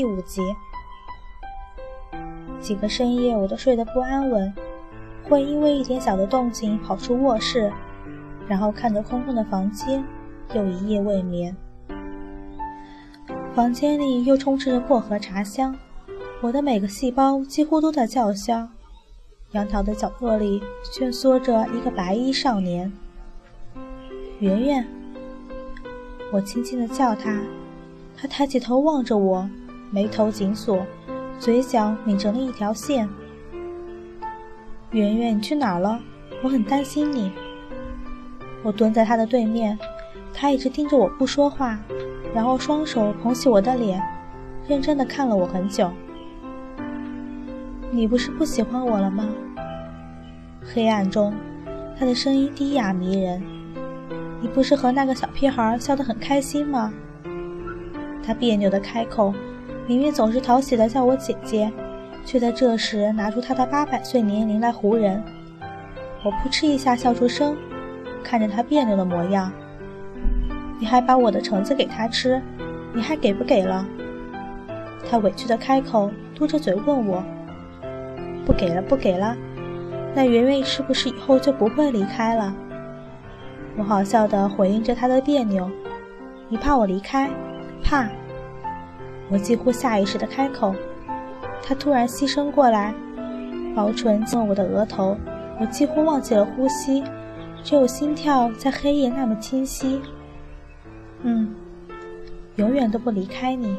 第五集。几个深夜我都睡得不安稳，会因为一点小的动静跑出卧室，然后看着空空的房间，又一夜未眠。房间里又充斥着薄荷茶香，我的每个细胞几乎都在叫嚣。杨桃的角落里蜷缩着一个白衣少年，圆圆。我轻轻地叫他，他抬起头望着我，眉头紧锁，嘴角抿成了一条线。圆圆，你去哪儿了？我很担心你。我蹲在他的对面，他一直盯着我不说话。然后双手捧起我的脸，认真的看了我很久。你不是不喜欢我了吗？黑暗中，他的声音低哑迷人。你不是和那个小屁孩笑得很开心吗？他别扭的开口，明明总是讨喜的叫我姐姐，却在这时拿出他的八百岁年龄来唬人。我扑哧一下笑出声，看着他别扭的模样。你还把我的橙子给他吃，你还给不给了？他委屈的开口，嘟着嘴问我：“不给了，不给了。”那圆圆是不是以后就不会离开了？我好笑的回应着他的别扭：“你怕我离开？怕？”我几乎下意识的开口。他突然牺牲过来，薄唇亲了我的额头，我几乎忘记了呼吸，只有心跳在黑夜那么清晰。嗯，永远都不离开你。